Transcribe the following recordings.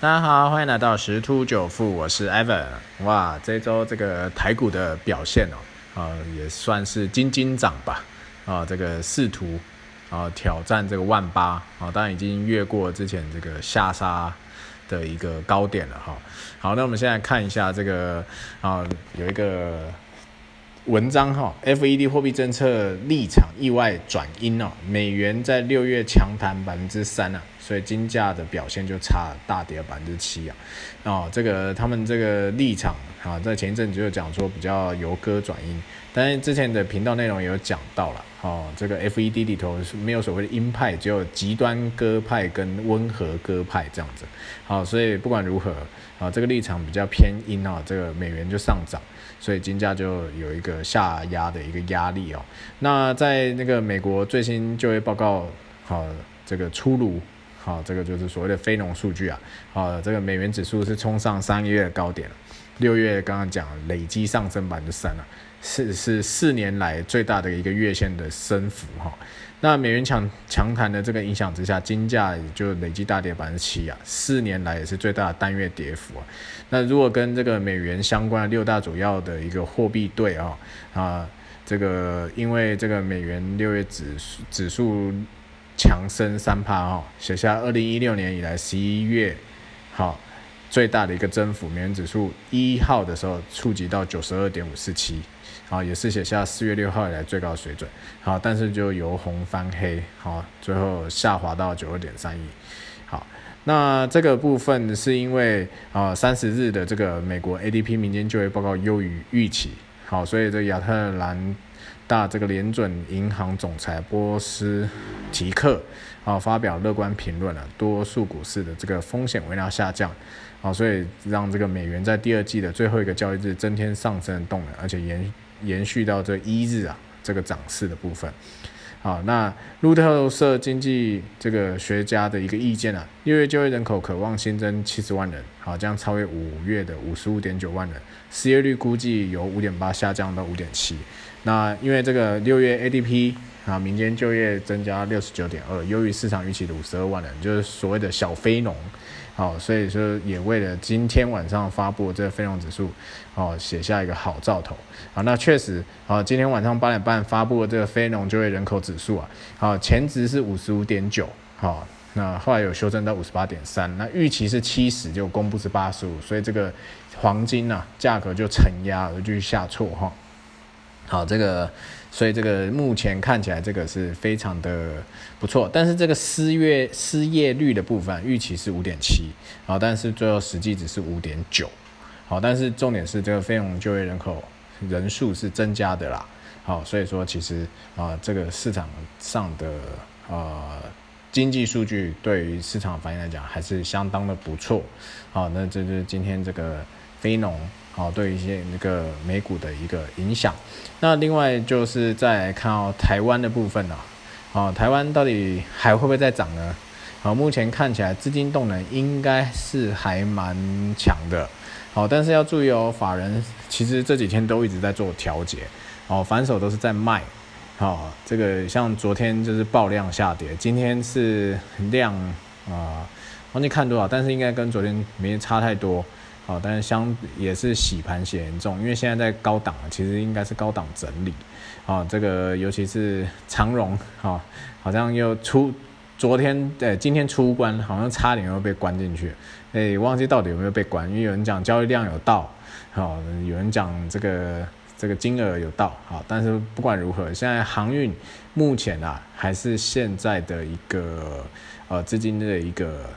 大家好，欢迎来到十突九富，我是 Evan。哇，这周这个台股的表现哦，啊，也算是金金涨吧。啊，这个试图啊挑战这个万八啊，当然已经越过之前这个下杀的一个高点了哈。好，那我们现在看一下这个啊，有一个。文章哈，FED 货币政策立场意外转阴哦，美元在六月强弹百分之三啊，所以金价的表现就差大跌了百分之七啊，哦，这个他们这个立场啊，在前一阵就讲说比较由歌转阴，但是之前的频道内容也有讲到了，哦，这个 FED 里头是没有所谓的鹰派，只有极端鸽派跟温和鸽派这样子，好，所以不管如何啊，这个立场比较偏鹰啊，这个美元就上涨。所以金价就有一个下压的一个压力哦。那在那个美国最新就业报告好这个出炉，好这个就是所谓的非农数据啊，好这个美元指数是冲上三个月的高点，六月刚刚讲累积上升百分之三了，是是四年来最大的一个月线的升幅哈。那美元强强弹的这个影响之下，金价也就累计大跌百分之七啊，四年来也是最大的单月跌幅啊。那如果跟这个美元相关的六大主要的一个货币对啊啊，这个因为这个美元六月指数指数强升三帕哈，写下二零一六年以来十一月好最大的一个增幅，美元指数一号的时候触及到九十二点五四七。好，也是写下四月六号以来最高水准。好，但是就由红翻黑，好，最后下滑到九二点三亿。好，那这个部分是因为啊，三十日的这个美国 ADP 民间就业报告优于预期。好，所以这亚特兰大这个联准银行总裁波斯提克啊发表乐观评论了，多数股市的这个风险微量下降。啊，所以让这个美元在第二季的最后一个交易日增添上升的动能，而且延。延续到这一日啊，这个涨势的部分，好，那路透社经济这个学家的一个意见啊，六月就业人口渴望新增七十万人，好，将超越五月的五十五点九万人，失业率估计由五点八下降到五点七，那因为这个六月 ADP 啊，民间就业增加六十九点二，优于市场预期的五十二万人，就是所谓的小非农。好，所以说也为了今天晚上发布这个非农指数，哦，写下一个好兆头。好，那确实，啊，今天晚上八点半发布的这个非农就业人口指数啊，好，前值是五十五点九，好，那后来有修正到五十八点三，那预期是七十，就公布是八十五，所以这个黄金呐价格就承压而继续下挫哈。好，这个，所以这个目前看起来这个是非常的不错，但是这个失业失业率的部分预期是五点七，好，但是最后实际只是五点九，好，但是重点是这个非农就业人口人数是增加的啦，好，所以说其实啊这个市场上的呃经济数据对于市场反应来讲还是相当的不错，好，那这就是今天这个非农。好，对一些那个美股的一个影响。那另外就是再看到台湾的部分呢，啊，台湾到底还会不会再涨呢？好，目前看起来资金动能应该是还蛮强的。好，但是要注意哦，法人其实这几天都一直在做调节，哦，反手都是在卖。好，这个像昨天就是爆量下跌，今天是量啊，忘记看多少，但是应该跟昨天没差太多。好，但是相也是洗盘洗严重，因为现在在高档，其实应该是高档整理。啊，这个尤其是长荣，哈，好像又出昨天对今天出关，好像差点又被关进去。哎，忘记到底有没有被关，因为有人讲交易量有到，好，有人讲这个这个金额有到，好，但是不管如何，现在航运目前啊还是现在的一个呃资金的一个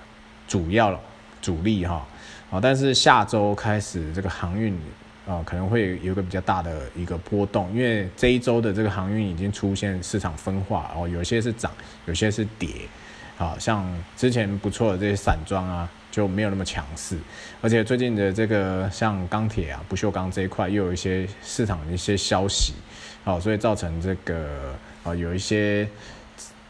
主要主力哈。啊，但是下周开始这个航运啊可能会有个比较大的一个波动，因为这一周的这个航运已经出现市场分化哦，有些是涨，有些是跌，啊，像之前不错的这些散装啊就没有那么强势，而且最近的这个像钢铁啊、不锈钢这一块又有一些市场的一些消息，好，所以造成这个啊有一些。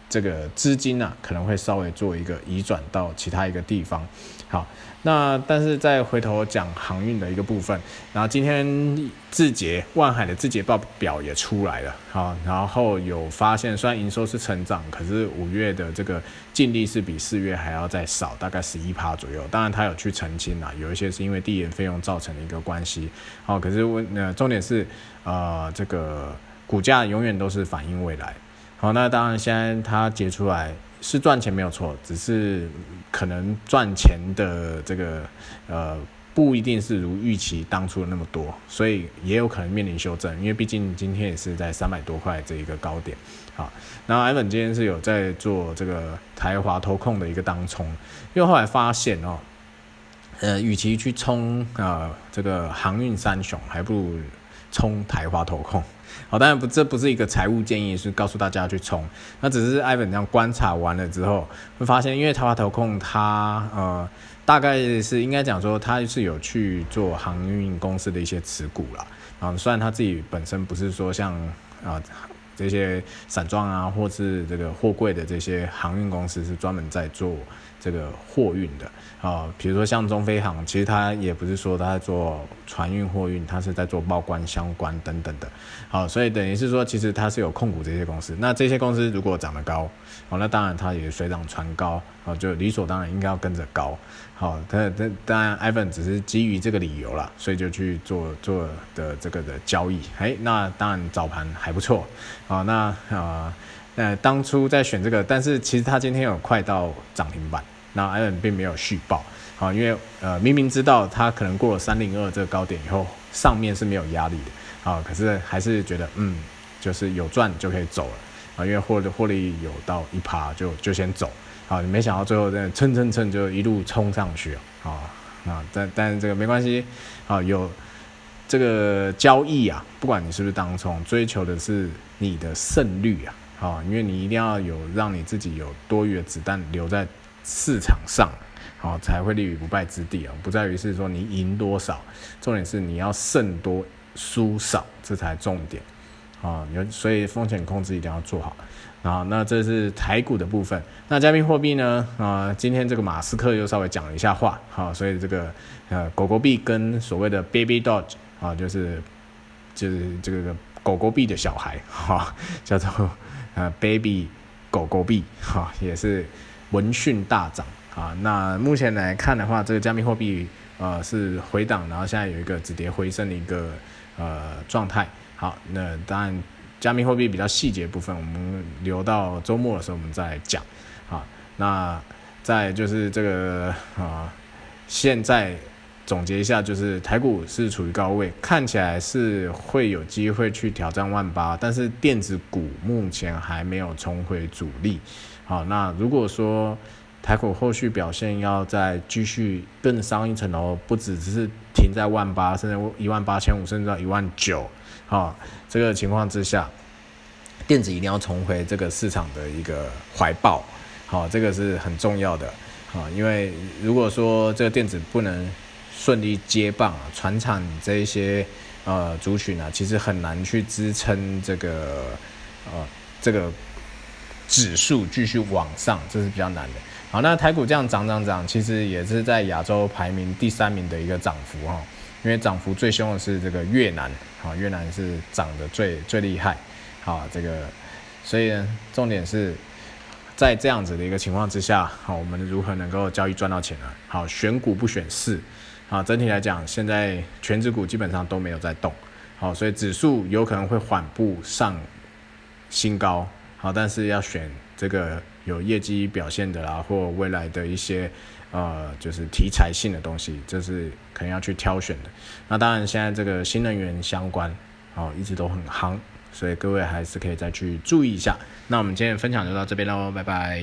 这个资金啊，可能会稍微做一个移转到其他一个地方。好，那但是再回头讲航运的一个部分，然后今天字节万海的字节报表也出来了，好，然后有发现虽然营收是成长，可是五月的这个净利是比四月还要再少，大概十一趴左右。当然他有去澄清啦，有一些是因为递延费用造成的一个关系。好，可是问呃重点是呃这个股价永远都是反映未来。好，那当然，现在它结出来是赚钱没有错，只是可能赚钱的这个呃不一定是如预期当初的那么多，所以也有可能面临修正，因为毕竟今天也是在三百多块这一个高点。好，然后艾文今天是有在做这个台华投控的一个当冲，因为后来发现哦，呃，与其去冲啊这个航运三雄，还不如冲台华投控。好，当然不，这不是一个财务建议，是告诉大家去冲。那只是艾文这样观察完了之后，会发现，因为台华投控它呃，大概是应该讲说，它是有去做航运公司的一些持股啦。啊，虽然他自己本身不是说像啊这些散装啊，或是这个货柜的这些航运公司是专门在做。这个货运的。啊，比如说像中飞航，其实它也不是说它在做船运货运，它是在做报关相关等等的，好，所以等于是说，其实它是有控股这些公司。那这些公司如果涨得高，好，那当然它也水涨船高，啊，就理所当然应该要跟着高，好，但但当然，Ivan 只是基于这个理由啦，所以就去做做的这个的交易，哎，那当然早盘还不错，好，那啊，那当初在选这个，但是其实它今天有快到涨停板。那艾伦并没有续报，好，因为呃明明知道他可能过了三零二这个高点以后，上面是没有压力的，啊，可是还是觉得嗯，就是有赚就可以走了，啊，因为获获利有到一趴就就先走，啊，没想到最后在蹭蹭蹭就一路冲上去啊，啊，但但这个没关系，啊，有这个交易啊，不管你是不是当冲，追求的是你的胜率啊，啊，因为你一定要有让你自己有多余的子弹留在。市场上，好才会立于不败之地啊！不在于是说你赢多少，重点是你要胜多输少，这才重点啊！有所以风险控制一定要做好啊！那这是台股的部分，那加密货币呢？啊，今天这个马斯克又稍微讲了一下话，好，所以这个呃狗狗币跟所谓的 baby dog 啊，就是就是这个狗狗币的小孩哈，叫做呃 baby 狗狗币哈，也是。闻讯大涨啊！那目前来看的话，这个加密货币呃是回档，然后现在有一个止跌回升的一个呃状态。好，那当然加密货币比较细节部分，我们留到周末的时候我们再讲。好，那再就是这个啊，现在总结一下，就是台股是处于高位，看起来是会有机会去挑战万八，但是电子股目前还没有重回主力。好，那如果说台股后续表现要再继续更上一层楼，不只只是停在万八，甚至一万八千五，甚至到一万九，好，这个情况之下，电子一定要重回这个市场的一个怀抱，好，这个是很重要的，好，因为如果说这个电子不能顺利接棒啊，船厂这一些呃族群啊，其实很难去支撑这个呃这个。指数继续往上，这是比较难的。好，那台股这样涨涨涨，其实也是在亚洲排名第三名的一个涨幅哈。因为涨幅最凶的是这个越南，好，越南是涨得最最厉害。好，这个，所以呢，重点是在这样子的一个情况之下，好，我们如何能够交易赚到钱呢？好，选股不选市。好，整体来讲，现在全指股基本上都没有在动。好，所以指数有可能会缓步上新高。好，但是要选这个有业绩表现的啦，或未来的一些呃，就是题材性的东西，这是可能要去挑选的。那当然，现在这个新能源相关，哦，一直都很夯，所以各位还是可以再去注意一下。那我们今天分享就到这边喽，拜拜。